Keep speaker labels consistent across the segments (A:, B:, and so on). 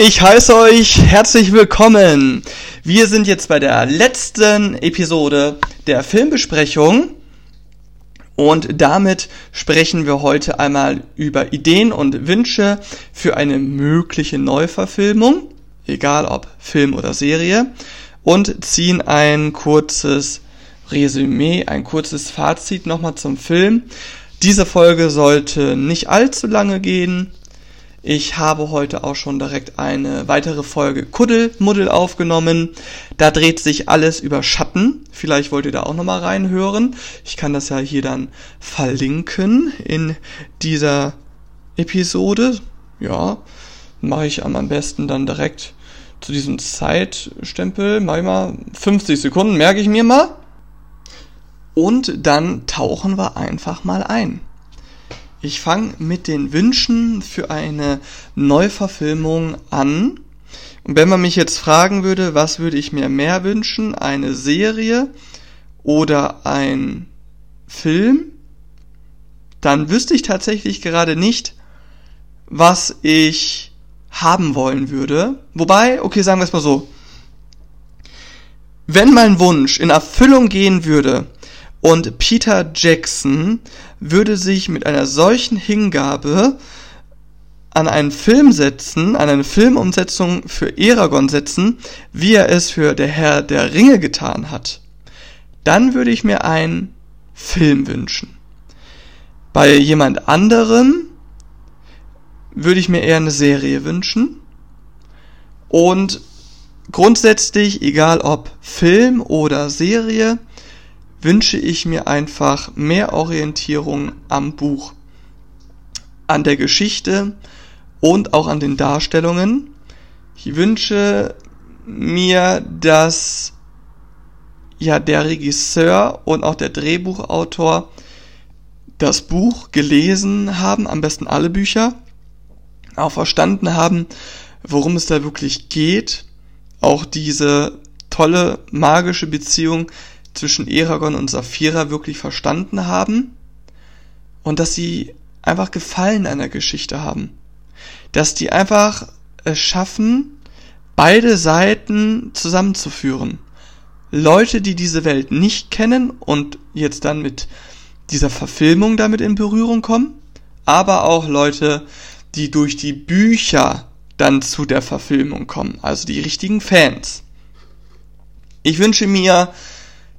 A: Ich heiße euch herzlich willkommen. Wir sind jetzt bei der letzten Episode der Filmbesprechung und damit sprechen wir heute einmal über Ideen und Wünsche für eine mögliche Neuverfilmung, egal ob Film oder Serie, und ziehen ein kurzes Resümee, ein kurzes Fazit nochmal zum Film. Diese Folge sollte nicht allzu lange gehen, ich habe heute auch schon direkt eine weitere Folge Kuddelmuddel aufgenommen. Da dreht sich alles über Schatten. Vielleicht wollt ihr da auch nochmal reinhören. Ich kann das ja hier dann verlinken in dieser Episode. Ja, mache ich am besten dann direkt zu diesem Zeitstempel. Mach ich mal 50 Sekunden, merke ich mir mal. Und dann tauchen wir einfach mal ein. Ich fange mit den Wünschen für eine Neuverfilmung an. Und wenn man mich jetzt fragen würde, was würde ich mir mehr wünschen, eine Serie oder ein Film, dann wüsste ich tatsächlich gerade nicht, was ich haben wollen würde. Wobei, okay, sagen wir es mal so. Wenn mein Wunsch in Erfüllung gehen würde, und Peter Jackson würde sich mit einer solchen Hingabe an einen Film setzen, an eine Filmumsetzung für Eragon setzen, wie er es für der Herr der Ringe getan hat. Dann würde ich mir einen Film wünschen. Bei jemand anderem würde ich mir eher eine Serie wünschen. Und grundsätzlich, egal ob Film oder Serie, wünsche ich mir einfach mehr Orientierung am Buch, an der Geschichte und auch an den Darstellungen. Ich wünsche mir, dass ja der Regisseur und auch der Drehbuchautor das Buch gelesen haben, am besten alle Bücher, auch verstanden haben, worum es da wirklich geht, auch diese tolle magische Beziehung zwischen Eragon und Saphira wirklich verstanden haben und dass sie einfach Gefallen an der Geschichte haben. Dass die einfach es schaffen, beide Seiten zusammenzuführen. Leute, die diese Welt nicht kennen und jetzt dann mit dieser Verfilmung damit in Berührung kommen, aber auch Leute, die durch die Bücher dann zu der Verfilmung kommen, also die richtigen Fans. Ich wünsche mir,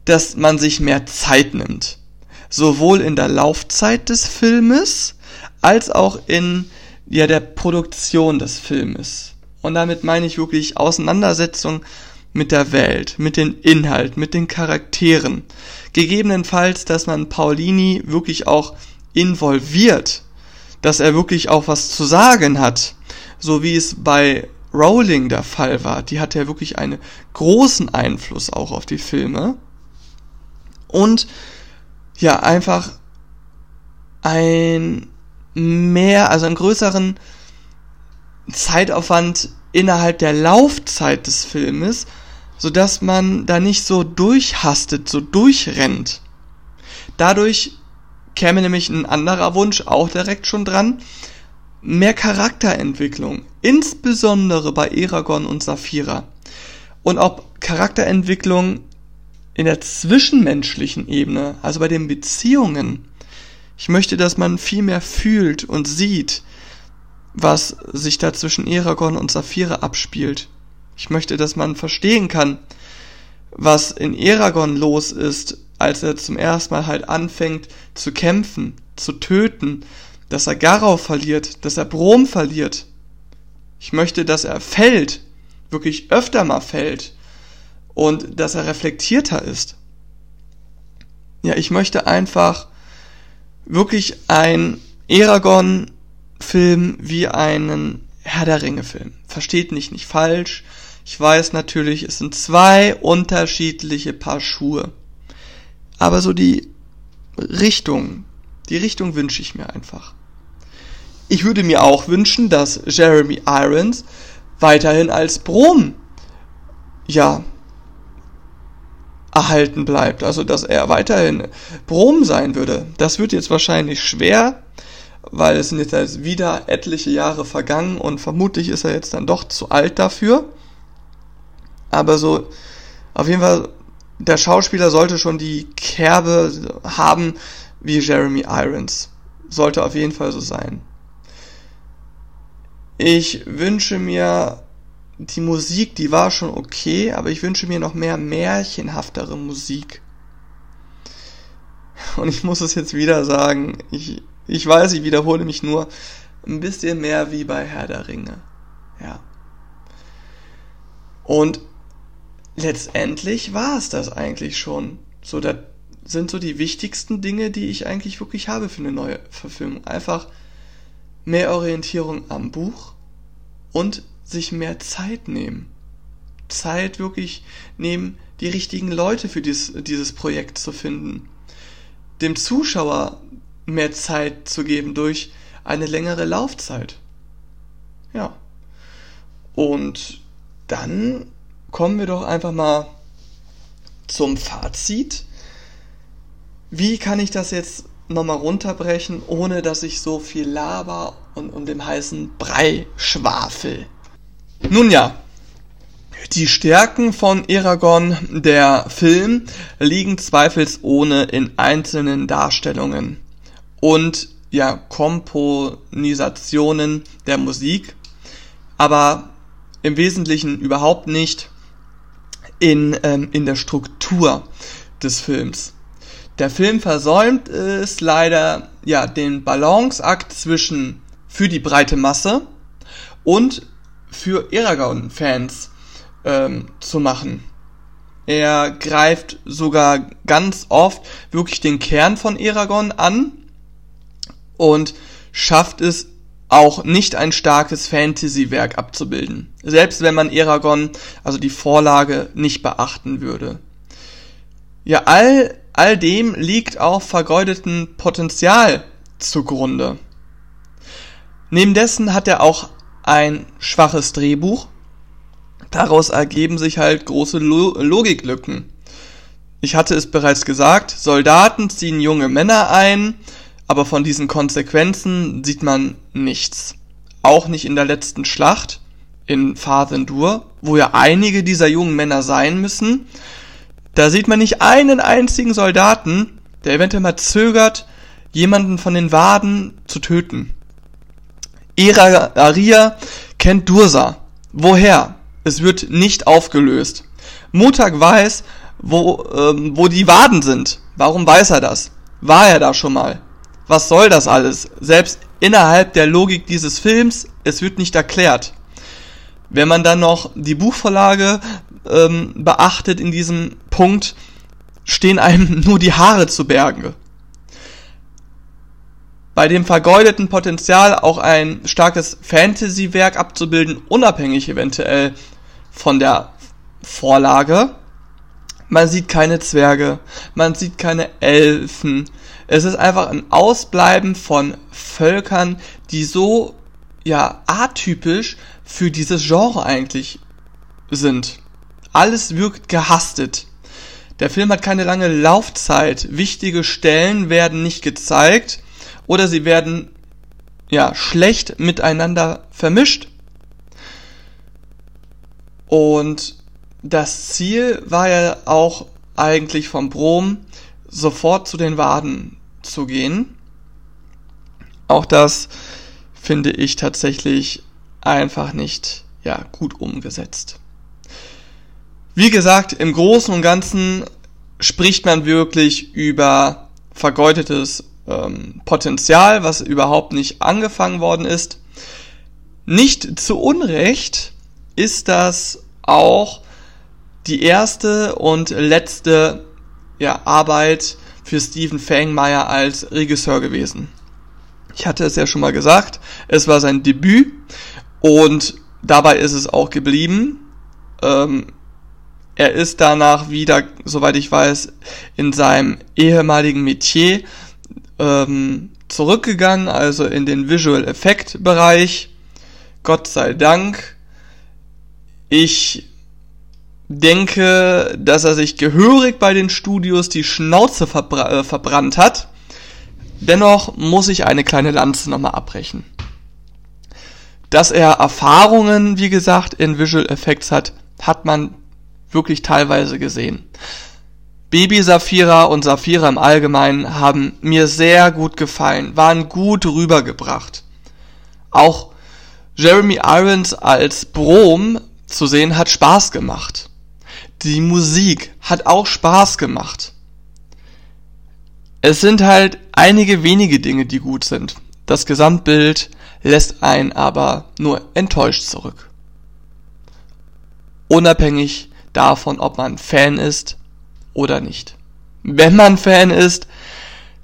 A: dass man sich mehr Zeit nimmt. Sowohl in der Laufzeit des Filmes als auch in ja, der Produktion des Filmes. Und damit meine ich wirklich Auseinandersetzung mit der Welt, mit den Inhalten, mit den Charakteren. Gegebenenfalls, dass man Paulini wirklich auch involviert, dass er wirklich auch was zu sagen hat, so wie es bei Rowling der Fall war. Die hat ja wirklich einen großen Einfluss auch auf die Filme und ja, einfach ein mehr, also einen größeren Zeitaufwand innerhalb der Laufzeit des Filmes, so dass man da nicht so durchhastet, so durchrennt. Dadurch käme nämlich ein anderer Wunsch auch direkt schon dran. Mehr Charakterentwicklung, insbesondere bei Eragon und Saphira. Und auch Charakterentwicklung in der zwischenmenschlichen Ebene, also bei den Beziehungen. Ich möchte, dass man viel mehr fühlt und sieht, was sich da zwischen Eragon und Saphira abspielt. Ich möchte, dass man verstehen kann, was in Eragon los ist, als er zum ersten Mal halt anfängt zu kämpfen, zu töten, dass er Garau verliert, dass er Brom verliert. Ich möchte, dass er fällt, wirklich öfter mal fällt, und dass er reflektierter ist. Ja, ich möchte einfach wirklich ein Eragon-Film wie einen Herr der Ringe-Film. Versteht mich nicht falsch. Ich weiß natürlich, es sind zwei unterschiedliche Paar Schuhe. Aber so die Richtung, die Richtung wünsche ich mir einfach. Ich würde mir auch wünschen, dass Jeremy Irons weiterhin als Brom, ja, erhalten bleibt, also dass er weiterhin Brom sein würde. Das wird jetzt wahrscheinlich schwer, weil es sind jetzt wieder etliche Jahre vergangen und vermutlich ist er jetzt dann doch zu alt dafür. Aber so, auf jeden Fall, der Schauspieler sollte schon die Kerbe haben wie Jeremy Irons. Sollte auf jeden Fall so sein. Ich wünsche mir die Musik, die war schon okay, aber ich wünsche mir noch mehr märchenhaftere Musik. Und ich muss es jetzt wieder sagen, ich, ich weiß, ich wiederhole mich nur, ein bisschen mehr wie bei Herr der Ringe. Ja. Und letztendlich war es das eigentlich schon. So, das sind so die wichtigsten Dinge, die ich eigentlich wirklich habe für eine neue Verfilmung. Einfach mehr Orientierung am Buch und sich mehr Zeit nehmen. Zeit wirklich nehmen, die richtigen Leute für dieses, dieses Projekt zu finden. Dem Zuschauer mehr Zeit zu geben durch eine längere Laufzeit. Ja. Und dann kommen wir doch einfach mal zum Fazit. Wie kann ich das jetzt nochmal runterbrechen, ohne dass ich so viel laber und um dem heißen Brei schwafel? Nun ja, die Stärken von Eragon, der Film, liegen zweifelsohne in einzelnen Darstellungen und ja, Komponisationen der Musik, aber im Wesentlichen überhaupt nicht in, ähm, in der Struktur des Films. Der Film versäumt es leider, ja, den Balanceakt zwischen für die breite Masse und für Eragon-Fans ähm, zu machen. Er greift sogar ganz oft wirklich den Kern von Eragon an und schafft es auch nicht ein starkes Fantasy-Werk abzubilden. Selbst wenn man Eragon, also die Vorlage, nicht beachten würde. Ja, all, all dem liegt auch vergeudeten Potenzial zugrunde. Neben dessen hat er auch ein schwaches Drehbuch. Daraus ergeben sich halt große Lo Logiklücken. Ich hatte es bereits gesagt, Soldaten ziehen junge Männer ein, aber von diesen Konsequenzen sieht man nichts. Auch nicht in der letzten Schlacht in Fathendur, wo ja einige dieser jungen Männer sein müssen. Da sieht man nicht einen einzigen Soldaten, der eventuell mal zögert, jemanden von den Waden zu töten. Era Aria kennt Dursa. Woher? Es wird nicht aufgelöst. Mutag weiß, wo, ähm, wo die Waden sind. Warum weiß er das? War er da schon mal? was soll das alles? Selbst innerhalb der Logik dieses Films, es wird nicht erklärt. Wenn man dann noch die Buchvorlage ähm, beachtet in diesem Punkt, stehen einem nur die Haare zu Berge. Bei dem vergeudeten Potenzial auch ein starkes Fantasy-Werk abzubilden, unabhängig eventuell von der Vorlage. Man sieht keine Zwerge, man sieht keine Elfen, es ist einfach ein Ausbleiben von Völkern, die so, ja, atypisch für dieses Genre eigentlich sind. Alles wirkt gehastet. Der Film hat keine lange Laufzeit. Wichtige Stellen werden nicht gezeigt oder sie werden ja schlecht miteinander vermischt. Und das Ziel war ja auch eigentlich vom Brom sofort zu den Waden zu gehen. Auch das finde ich tatsächlich einfach nicht ja, gut umgesetzt. Wie gesagt, im Großen und Ganzen spricht man wirklich über vergeudetes ähm, Potenzial, was überhaupt nicht angefangen worden ist. Nicht zu Unrecht ist das auch die erste und letzte ja, Arbeit für Stephen Fangmeier als Regisseur gewesen. Ich hatte es ja schon mal gesagt, es war sein Debüt und dabei ist es auch geblieben. Ähm, er ist danach wieder, soweit ich weiß, in seinem ehemaligen Metier ähm, zurückgegangen, also in den Visual Effect Bereich. Gott sei Dank. Ich denke, dass er sich gehörig bei den Studios die Schnauze verbra äh, verbrannt hat. Dennoch muss ich eine kleine Lanze nochmal abbrechen. Dass er Erfahrungen, wie gesagt, in Visual Effects hat, hat man wirklich teilweise gesehen. Baby Saphira und Saphira im Allgemeinen haben mir sehr gut gefallen, waren gut rübergebracht. Auch Jeremy Irons als Brom zu sehen hat Spaß gemacht. Die Musik hat auch Spaß gemacht. Es sind halt einige wenige Dinge, die gut sind. Das Gesamtbild lässt einen aber nur enttäuscht zurück. Unabhängig davon, ob man Fan ist oder nicht. Wenn man Fan ist,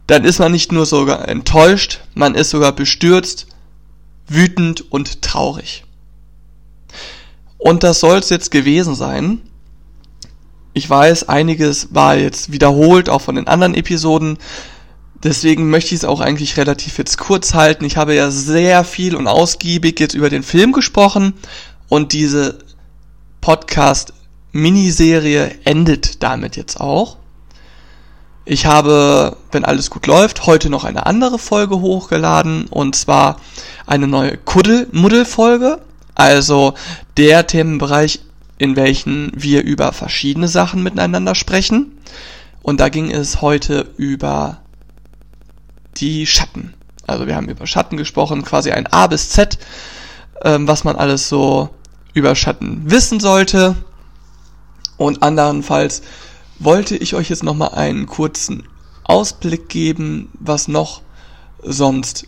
A: dann ist man nicht nur sogar enttäuscht, man ist sogar bestürzt, wütend und traurig. Und das soll es jetzt gewesen sein. Ich weiß, einiges war jetzt wiederholt, auch von den anderen Episoden. Deswegen möchte ich es auch eigentlich relativ jetzt kurz halten. Ich habe ja sehr viel und ausgiebig jetzt über den Film gesprochen und diese Podcast-Miniserie endet damit jetzt auch. Ich habe, wenn alles gut läuft, heute noch eine andere Folge hochgeladen und zwar eine neue Kuddel-Muddel-Folge. Also der Themenbereich, in welchen wir über verschiedene Sachen miteinander sprechen. Und da ging es heute über die Schatten. Also wir haben über Schatten gesprochen, quasi ein A bis Z, ähm, was man alles so über Schatten wissen sollte. Und andernfalls wollte ich euch jetzt nochmal einen kurzen Ausblick geben, was noch sonst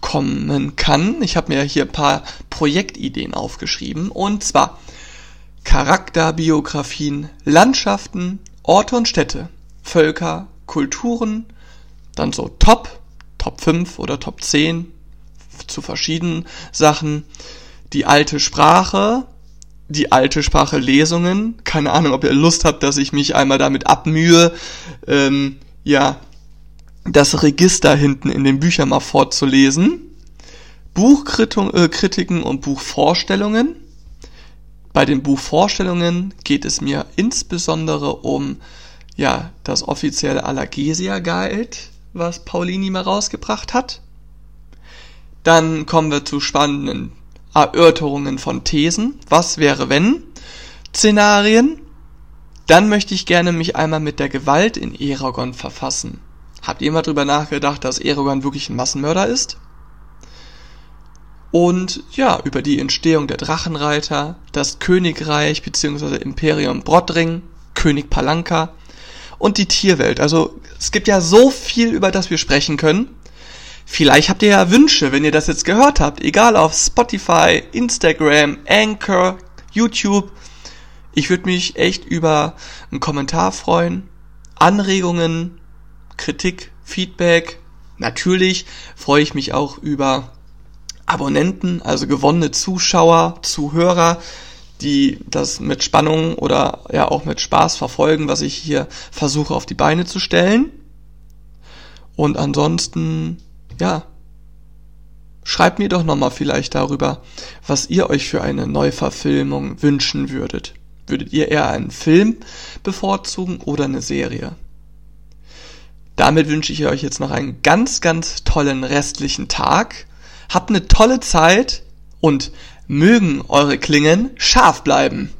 A: kommen kann. Ich habe mir hier ein paar Projektideen aufgeschrieben. Und zwar Charakterbiografien, Landschaften, Orte und Städte, Völker, Kulturen, dann so Top, Top 5 oder Top 10 zu verschiedenen Sachen, die alte Sprache, die alte Sprache Lesungen. Keine Ahnung, ob ihr Lust habt, dass ich mich einmal damit abmühe, ähm, ja, das Register hinten in den Büchern mal vorzulesen. Buchkritiken äh, und Buchvorstellungen. Bei den Buchvorstellungen geht es mir insbesondere um ja, das offizielle Allergesia Guide, was Paulini mal rausgebracht hat. Dann kommen wir zu spannenden Erörterungen von Thesen. Was wäre wenn? Szenarien. Dann möchte ich gerne mich einmal mit der Gewalt in Eragon verfassen. Habt ihr mal drüber nachgedacht, dass Eragon wirklich ein Massenmörder ist? Und ja, über die Entstehung der Drachenreiter, das Königreich bzw. Imperium Brodring, König Palanka und die Tierwelt. Also es gibt ja so viel, über das wir sprechen können. Vielleicht habt ihr ja Wünsche, wenn ihr das jetzt gehört habt, egal auf Spotify, Instagram, Anchor, YouTube. Ich würde mich echt über einen Kommentar freuen, Anregungen, Kritik, Feedback. Natürlich freue ich mich auch über Abonnenten, also gewonnene Zuschauer, Zuhörer, die das mit Spannung oder ja auch mit Spaß verfolgen, was ich hier versuche auf die Beine zu stellen. Und ansonsten, ja, schreibt mir doch nochmal vielleicht darüber, was ihr euch für eine Neuverfilmung wünschen würdet. Würdet ihr eher einen Film bevorzugen oder eine Serie? Damit wünsche ich euch jetzt noch einen ganz, ganz tollen restlichen Tag. Habt eine tolle Zeit und mögen eure Klingen scharf bleiben.